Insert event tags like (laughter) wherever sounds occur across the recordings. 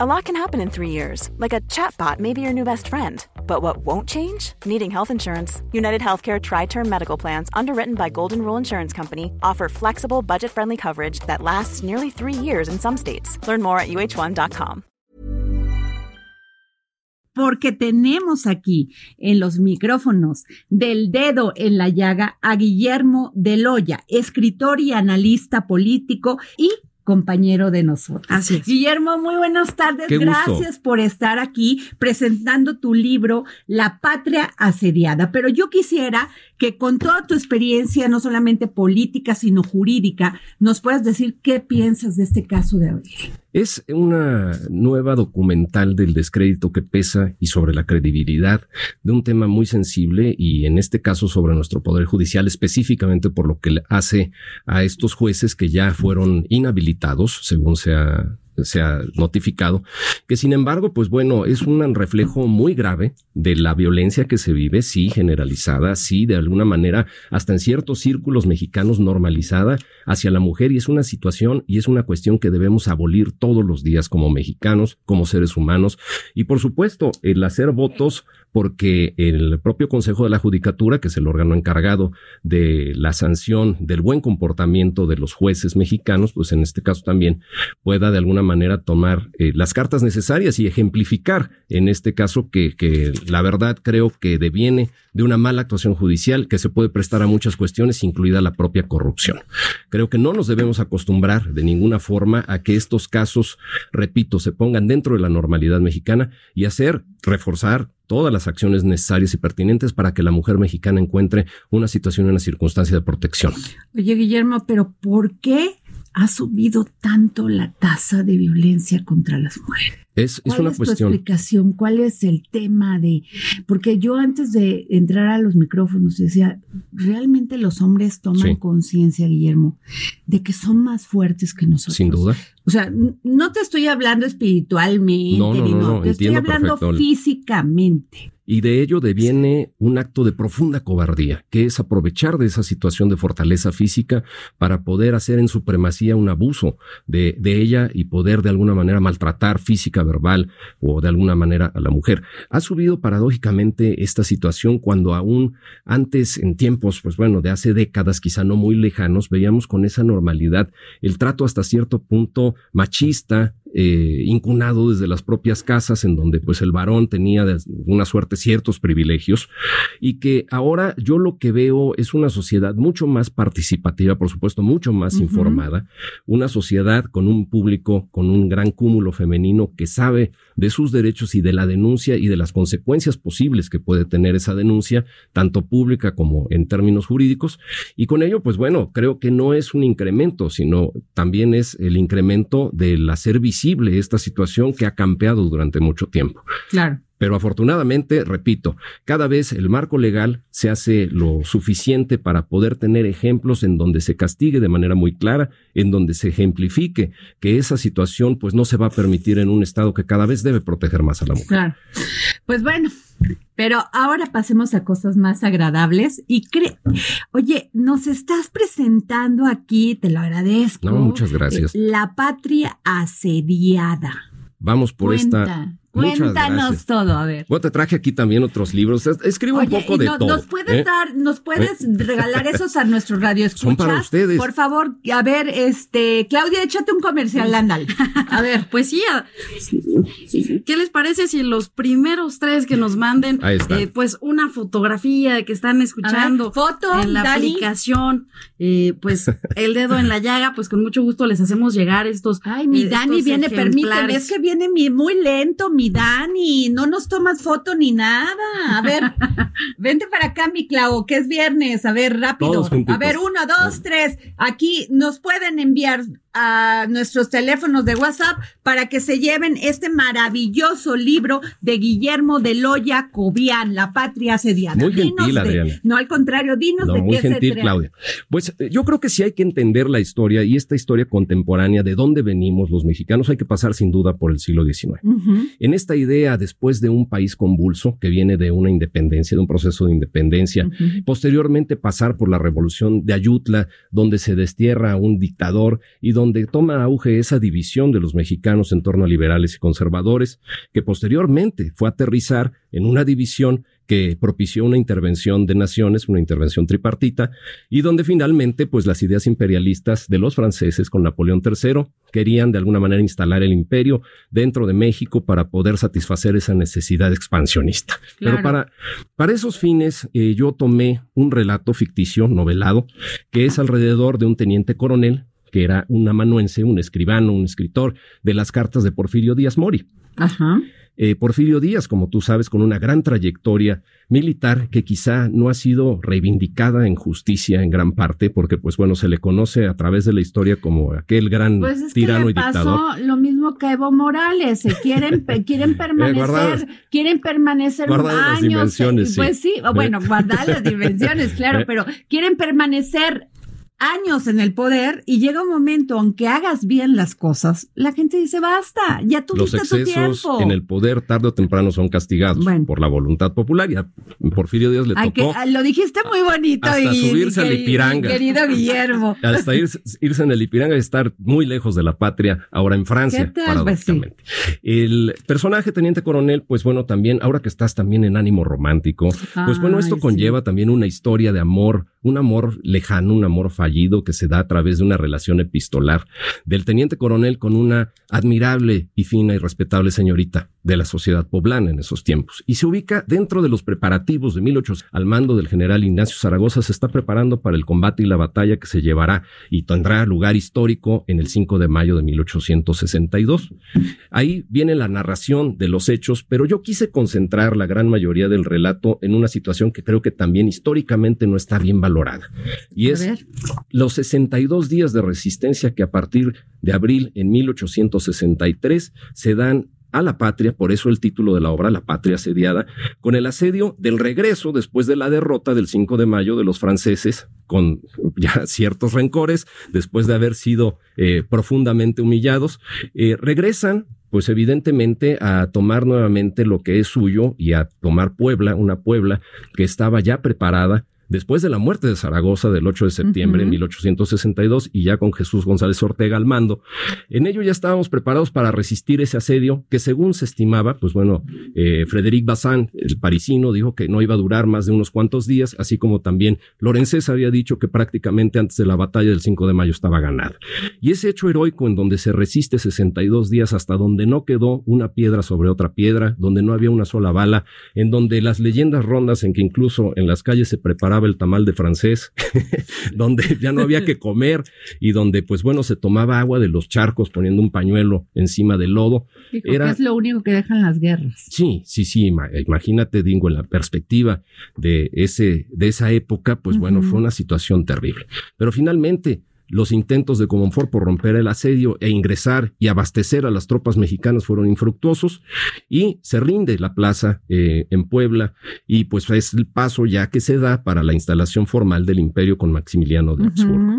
A lot can happen in three years, like a chatbot may be your new best friend. But what won't change? Needing health insurance. United Healthcare Tri Term Medical Plans, underwritten by Golden Rule Insurance Company, offer flexible, budget friendly coverage that lasts nearly three years in some states. Learn more at uh1.com. Porque tenemos aquí en los micrófonos del dedo en la llaga a Guillermo Deloya, escritor y analista político y compañero de nosotros. Así es. Guillermo, muy buenas tardes. Gracias por estar aquí presentando tu libro La Patria Asediada. Pero yo quisiera que con toda tu experiencia, no solamente política, sino jurídica, nos puedas decir qué piensas de este caso de hoy. Es una nueva documental del descrédito que pesa y sobre la credibilidad de un tema muy sensible y en este caso sobre nuestro Poder Judicial, específicamente por lo que hace a estos jueces que ya fueron inhabilitados, según se ha se ha notificado, que sin embargo, pues bueno, es un reflejo muy grave de la violencia que se vive, sí, generalizada, sí, de alguna manera, hasta en ciertos círculos mexicanos normalizada hacia la mujer y es una situación y es una cuestión que debemos abolir todos los días como mexicanos, como seres humanos. Y por supuesto el hacer votos porque el propio Consejo de la Judicatura, que es el órgano encargado de la sanción del buen comportamiento de los jueces mexicanos, pues en este caso también pueda de alguna manera tomar eh, las cartas necesarias y ejemplificar en este caso que, que la verdad creo que deviene de una mala actuación judicial que se puede prestar a muchas cuestiones, incluida la propia corrupción. Creo que no nos debemos acostumbrar de ninguna forma a que estos casos, repito, se pongan dentro de la normalidad mexicana y hacer, reforzar todas las acciones necesarias y pertinentes para que la mujer mexicana encuentre una situación, una circunstancia de protección. Oye, Guillermo, pero ¿por qué ha subido tanto la tasa de violencia contra las mujeres? Es, ¿Cuál una es cuestión. Tu explicación? ¿Cuál es el tema de.? Porque yo antes de entrar a los micrófonos decía, realmente los hombres toman Sí. conciencia, Guillermo, de que son más fuertes que nosotros. Sin duda. O sea, no te estoy hablando espiritualmente, No, no, ni no, no, te estoy hablando perfecto. físicamente. Y de ello deviene un acto de profunda cobardía, que es aprovechar de esa situación de fortaleza física para poder hacer en supremacía un abuso de, ella y poder de alguna manera maltratar física, verbal o de alguna manera a la mujer. Ha subido paradójicamente esta situación cuando aún antes, en tiempos, pues bueno, de hace décadas, quizá no muy lejanos, veíamos con esa normalidad el trato hasta cierto punto machista, eh, incunado desde las propias casas, en donde pues el varón tenía de una suerte ciertos privilegios, y que ahora yo lo que veo es una sociedad mucho más participativa, por supuesto, mucho más informada, una sociedad con un público, con un gran cúmulo femenino que sabe de sus derechos y de la denuncia y de las consecuencias posibles que puede tener esa denuncia, tanto pública como en términos jurídicos. Y con ello, pues bueno, creo que no es un incremento, sino también es el incremento del hacer visible esta situación que ha campeado durante mucho tiempo. Claro. Pero afortunadamente, repito, cada vez el marco legal se hace lo suficiente para poder tener ejemplos en donde se castigue de manera muy clara, en donde se ejemplifique que esa situación pues no se va a permitir en un estado que cada vez debe proteger más a la mujer. Claro. Pues bueno, pero ahora pasemos a cosas más agradables y cre Oye, nos estás presentando aquí, te lo agradezco. No, muchas gracias. eh, La patria asediada. Vamos por Cuenta, esta. Muchas Cuéntanos gracias. todo, a ver. Bueno, te traje aquí también otros libros. Es- Escribo Oye, un poco y de no- todo. nos puedes ¿eh? dar, nos puedes regalar esos a nuestros radioescuchas. Son para ustedes. Por favor, a ver, este, Claudia, échate un comercial, ándale. A ver, (laughs) Pues sí, a- ¿qué les parece si los primeros tres que nos manden, eh, pues una fotografía de que están escuchando foto, en la Dani. aplicación, eh, pues el dedo en la llaga, pues con mucho gusto les hacemos llegar estos. Ay, mi eh, Dani viene, permíteme, es que viene mi, muy lento, mi Dani, no nos tomas foto ni nada. A ver, (laughs) vente para acá, mi Clau, que es viernes, a ver, rápido. A ver, uno, dos, tres. Aquí nos pueden enviar a nuestros teléfonos de WhatsApp para que se lleven este maravilloso libro de Guillermo de Loya Cobian, La Patria Asediada. Muy Dinos gentil, de- Adriana. No, al contrario, dinos No, de muy qué gentil. Claudia. Pues eh, yo creo que sí hay que entender la historia y esta historia contemporánea de dónde venimos los mexicanos. Hay que pasar sin duda por el siglo XIX. En esta idea, después de un país convulso que viene de una independencia, de un proceso de independencia, posteriormente pasar por la revolución de Ayutla, donde se destierra a un dictador y donde donde toma auge esa división de los mexicanos en torno a liberales y conservadores, que posteriormente fue a aterrizar en una división que propició una intervención de naciones, una intervención tripartita, y donde finalmente, pues las ideas imperialistas de los franceses con Napoleón III querían de alguna manera instalar el imperio dentro de México para poder satisfacer esa necesidad expansionista. Pero para, para esos fines, eh, yo tomé un relato ficticio, novelado, que es alrededor de un teniente coronel que era un amanuense, un escribano, un escritor de las cartas de Porfirio Díaz Mori. Ajá. Eh, Porfirio Díaz, como tú sabes, con una gran trayectoria militar que quizá no ha sido reivindicada en justicia en gran parte, porque pues bueno, se le conoce a través de la historia como aquel gran pues es tirano que y dictador. Pasó lo mismo que Evo Morales, se quieren, (laughs) quieren permanecer, quieren permanecer años. pues sí, bueno, guardar las dimensiones, (laughs) claro, pero quieren permanecer años en el poder y llega un momento, aunque hagas bien las cosas, la gente dice, basta, ya tuviste Los excesos tu tiempo. en el poder tarde o temprano son castigados por la voluntad popular. Y a Porfirio Díaz le tocó... Ah, lo dijiste muy bonito. Hasta subirse al Ipiranga. Querido Guillermo. (laughs) hasta irse, en el Ipiranga y estar muy lejos de la patria, ahora en Francia, pues paradójicamente. El personaje Teniente Coronel, pues bueno, también, ahora que estás también en ánimo romántico, pues bueno, esto conlleva también una historia de amor, un amor lejano, un amor fallido que se da a través de una relación epistolar del teniente coronel con una admirable y fina y respetable señorita de la sociedad poblana en esos tiempos. Y se ubica dentro de los preparativos de 1800 al mando del general Ignacio Zaragoza, se está preparando para el combate y la batalla que se llevará y tendrá lugar histórico en el 5 de mayo de 1862. Ahí viene la narración de los hechos, pero yo quise concentrar la gran mayoría del relato en una situación que creo que también históricamente no está bien valorada. Y es los 62 días de resistencia que a partir de abril en 1863 se dan a la patria, por eso el título de la obra, La patria asediada, con el asedio del regreso después de la derrota del 5 de mayo de los franceses, con ya (laughs) ciertos rencores, después de haber sido eh, profundamente humillados, eh, regresan pues evidentemente a tomar nuevamente lo que es suyo y a tomar Puebla, una Puebla que estaba ya preparada Después de la muerte de Zaragoza del 8 de septiembre de 1862 y ya con Jesús González Ortega al mando, en ello ya estábamos preparados para resistir ese asedio que según se estimaba, pues bueno, eh, Frédéric Bazin, el parisino, dijo que no iba a durar más de unos cuantos días, así como también Lorenzés había dicho que prácticamente antes de la batalla del 5 de mayo estaba ganada. Y ese hecho heroico en donde se resiste 62 días hasta donde no quedó una piedra sobre otra piedra, donde no había una sola bala, en donde las leyendas rondas en que incluso en las calles se preparaba el tamal de francés, (laughs) donde ya no había que comer y donde, pues bueno, se tomaba agua de los charcos poniendo un pañuelo encima del lodo. Era, es lo único que dejan las guerras. Sí, sí, sí. Imagínate, Dingo, en la perspectiva de ese, de esa época, pues bueno, fue una situación terrible. Pero finalmente, los intentos de Comonfort por romper el asedio e ingresar y abastecer a las tropas mexicanas fueron infructuosos y se rinde la plaza eh, en Puebla y pues es el paso ya que se da para la instalación formal del imperio con Maximiliano de Habsburgo.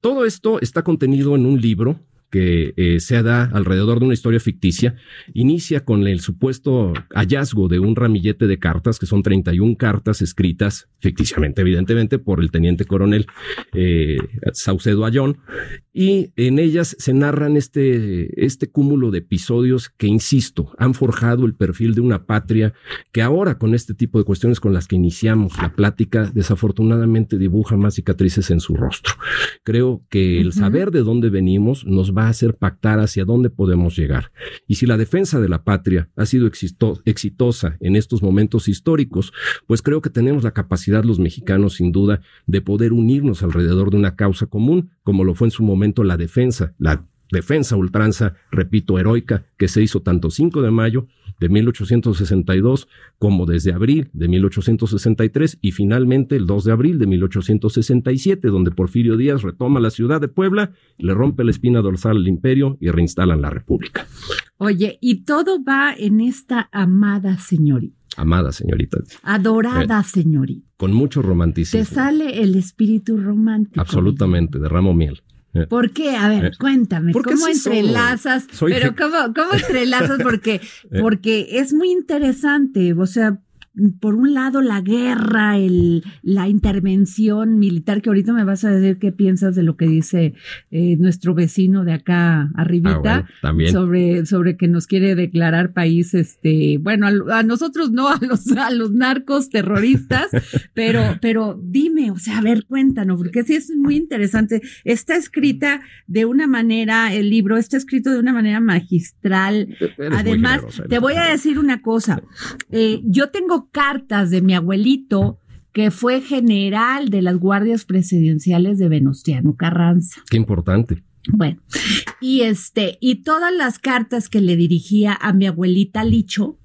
Todo esto está contenido en un libro que eh, se da alrededor de una historia ficticia, inicia con el supuesto hallazgo de un ramillete de cartas, que son 31 cartas escritas ficticiamente, evidentemente, por el teniente coronel eh, Saucedo Ayón, y en ellas se narran este, este cúmulo de episodios que, insisto, han forjado el perfil de una patria que ahora con este tipo de cuestiones con las que iniciamos la plática, desafortunadamente dibuja más cicatrices en su rostro. Creo que el saber de dónde venimos nos va a hacer pactar hacia dónde podemos llegar. Y si la defensa de la patria ha sido exitosa en estos momentos históricos, pues creo que tenemos la capacidad los mexicanos, sin duda, de poder unirnos alrededor de una causa común, como lo fue en su momento la defensa, la defensa ultranza, repito, heroica, que se hizo tanto 5 de mayo de 1862 como desde abril de 1863 y finalmente el 2 de abril de 1867, donde Porfirio Díaz retoma la ciudad de Puebla, le rompe la espina dorsal al imperio y reinstalan la república. Oye, y todo va en esta amada señorita. Amada señorita. Adorada eh, señorita. Con mucho romanticismo. Te sale el espíritu romántico. Absolutamente, derramo miel. Eh. ¿Por qué? A ver, eh. cuéntame, ¿cómo entrelazas? Pero (laughs) ¿cómo, cómo entrelazas? Porque, porque es muy interesante, o sea, por un lado la guerra, el, la intervención militar, que ahorita me vas a decir qué piensas de lo que dice eh, nuestro vecino de acá arribita, ah, sobre, sobre que nos quiere declarar país, este, bueno, a, nosotros no, a los, a los narcos terroristas, (laughs) pero, pero dime, o sea, a ver, cuéntanos, porque sí es muy interesante. Está escrita de una manera, el libro está escrito de una manera magistral. Además, te voy a decir una cosa, eh, yo tengo cartas de mi abuelito, que fue general de las guardias presidenciales de Venustiano Carranza. Qué importante. Bueno, y este, y todas las cartas que le dirigía a mi abuelita Licho,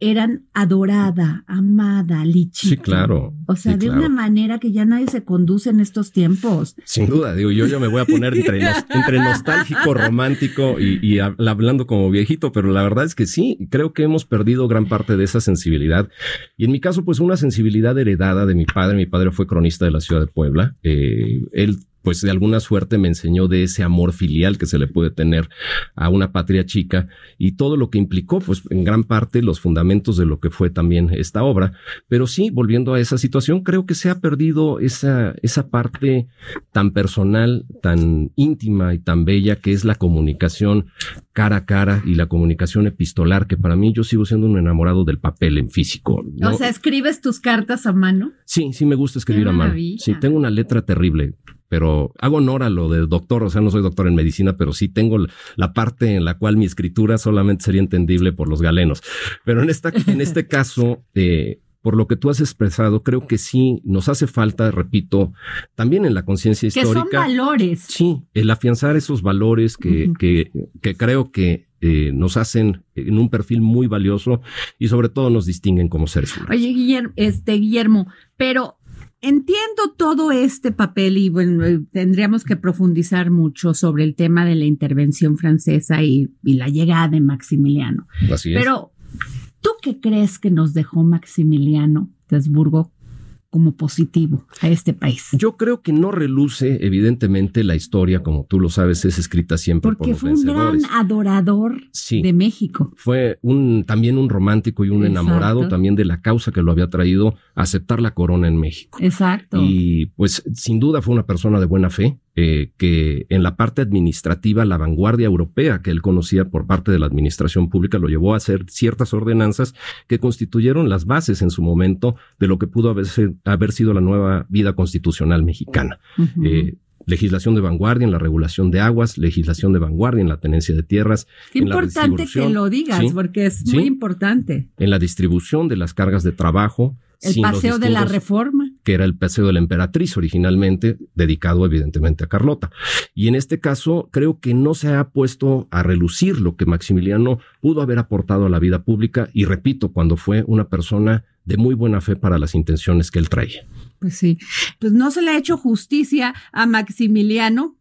eran adorada, amada, lichita. Sí, claro. O sea, de una manera que ya nadie se conduce en estos tiempos. Sin duda, digo, yo ya me voy a poner entre, (laughs) entre nostálgico, romántico y, hablando como viejito, pero la verdad es que sí, creo que hemos perdido gran parte de esa sensibilidad. Y en mi caso, pues una sensibilidad heredada de mi padre. Mi padre fue cronista de la ciudad de Puebla. Eh, él pues de alguna suerte me enseñó de ese amor filial que se le puede tener a una patria chica y todo lo que implicó, pues en gran parte los fundamentos de lo que fue también esta obra. Pero sí, volviendo a esa situación, creo que se ha perdido esa, esa parte tan personal, tan íntima y tan bella que es la comunicación cara a cara y la comunicación epistolar, que para mí yo sigo siendo un enamorado del papel en físico. O sea, ¿escribes tus cartas a mano? Sí, sí me gusta escribir a mano. Sí, tengo una letra terrible pero hago honor a lo de doctor, o sea, no soy doctor en medicina, pero sí tengo la parte en la cual mi escritura solamente sería entendible por los galenos. Pero en esta, en este (laughs) caso, eh, por lo que tú has expresado, creo que sí nos hace falta, repito, también en la conciencia histórica. Que son valores. Sí, el afianzar esos valores que, que, que creo que eh, nos hacen en un perfil muy valioso y sobre todo nos distinguen como seres humanos. Oye, Guillermo, este, Guillermo, pero Entiendo todo este papel y bueno, eh, tendríamos que profundizar mucho sobre el tema de la intervención francesa y, la llegada de Maximiliano. Así es. Pero, ¿tú qué crees que nos dejó Maximiliano de Habsburgo como positivo a este país. Yo creo que no reluce, evidentemente, la historia, como tú lo sabes, es escrita siempre Porque por los fue un gran adorador de México. Fue un, también un romántico y un enamorado también de la causa que lo había traído a aceptar la corona en México. Exacto. Y pues sin duda fue una persona de buena fe, eh, que en la parte administrativa la vanguardia europea que él conocía por parte de la administración pública lo llevó a hacer ciertas ordenanzas que constituyeron las bases en su momento de lo que pudo haber sido la nueva vida constitucional mexicana. Eh, legislación de vanguardia en la regulación de aguas, legislación de vanguardia en la tenencia de tierras. Qué importante que lo digas, porque es muy importante. En la distribución de las cargas de trabajo, el paseo de la reforma. Que era el paseo de la emperatriz originalmente, dedicado evidentemente a Carlota. Y en este caso, creo que no se ha puesto a relucir lo que Maximiliano pudo haber aportado a la vida pública y repito, cuando fue una persona de muy buena fe para las intenciones que él traía. Pues sí, pues no se le ha hecho justicia a Maximiliano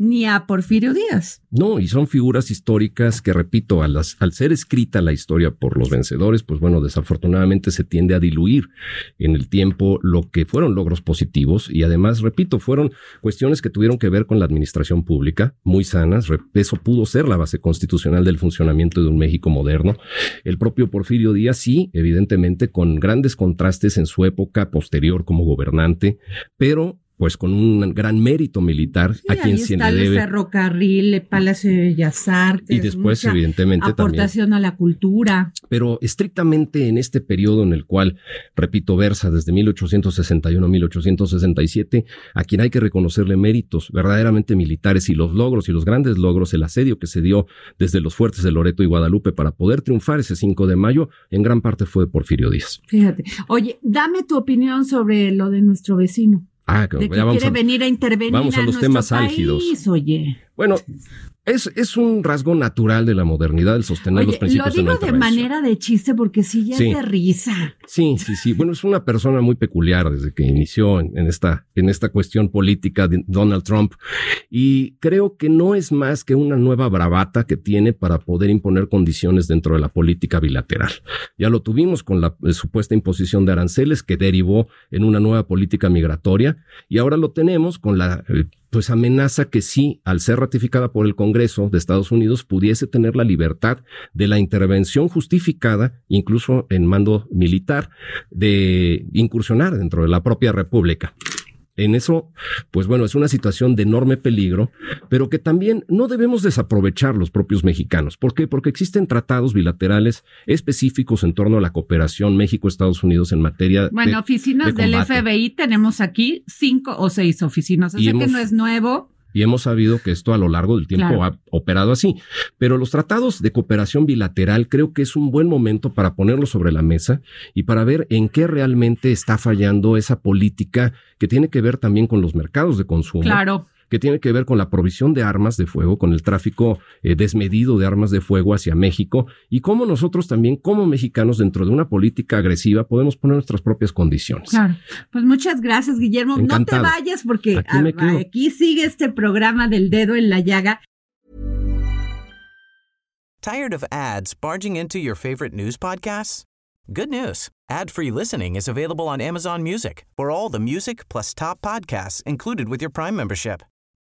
ni a Porfirio Díaz. No, y son figuras históricas que, repito, al, al ser escrita la historia por los vencedores, pues bueno, desafortunadamente se tiende a diluir en el tiempo lo que fueron logros positivos y además, repito, fueron cuestiones que tuvieron que ver con la administración pública, muy sanas, eso pudo ser la base constitucional del funcionamiento de un México moderno. El propio Porfirio Díaz, sí, evidentemente, con grandes contrastes en su época posterior como gobernante, pero pues con un gran mérito militar a quien se le debe. El ferrocarril, el Palacio de Bellas Artes. Y después, evidentemente, aportación a la cultura. Pero estrictamente en este periodo en el cual, repito, versa desde 1861 a 1867, a quien hay que reconocerle méritos verdaderamente militares y los logros y los grandes logros, el asedio que se dio desde los fuertes de Loreto y Guadalupe para poder triunfar ese 5 de mayo, en gran parte fue de Porfirio Díaz. Fíjate. Oye, dame tu opinión sobre lo de nuestro vecino. Ah, de que quiere venir a intervenir vamos a, los temas álgidos. Oye. Bueno, es, es un rasgo natural de la modernidad el sostener los principios lo digo de, manera de chiste porque sí ya es de risa. Sí, sí, sí. Bueno, es una persona muy peculiar desde que inició en, esta, en esta cuestión política de Donald Trump. Y creo que no es más que una nueva bravata que tiene para poder imponer condiciones dentro de la política bilateral. Ya lo tuvimos con la eh, supuesta imposición de aranceles que derivó en una nueva política migratoria y ahora lo tenemos con la eh, pues amenaza que sí, al ser ratificada por el Congreso de Estados Unidos, pudiese tener la libertad de la intervención justificada, incluso en mando militar, de incursionar dentro de la propia República. En eso, pues bueno, es una situación de enorme peligro, pero que también no debemos desaprovechar los propios mexicanos. ¿Por qué? Porque existen tratados bilaterales específicos en torno a la cooperación México-Estados Unidos en materia bueno, oficinas del FBI tenemos aquí cinco o seis oficinas. Así que no es nuevo y hemos sabido que esto a lo largo del tiempo ha operado así. Pero los tratados de cooperación bilateral creo que es un buen momento para ponerlos sobre la mesa y para ver en qué realmente está fallando esa política que tiene que ver también con los mercados de consumo. Claro que tiene que ver con la provisión de armas de fuego, con el tráfico eh, desmedido de armas de fuego hacia México y cómo nosotros también, como mexicanos, dentro de una política agresiva, podemos poner nuestras propias condiciones. Claro. Pues muchas gracias, Guillermo. No te vayas porque aquí, aquí sigue este programa del dedo en la llaga. Tired of ads barging into your favorite news podcasts? Good news. Ad-free listening is available on Amazon Music. For all the music plus top podcasts included with your Prime membership.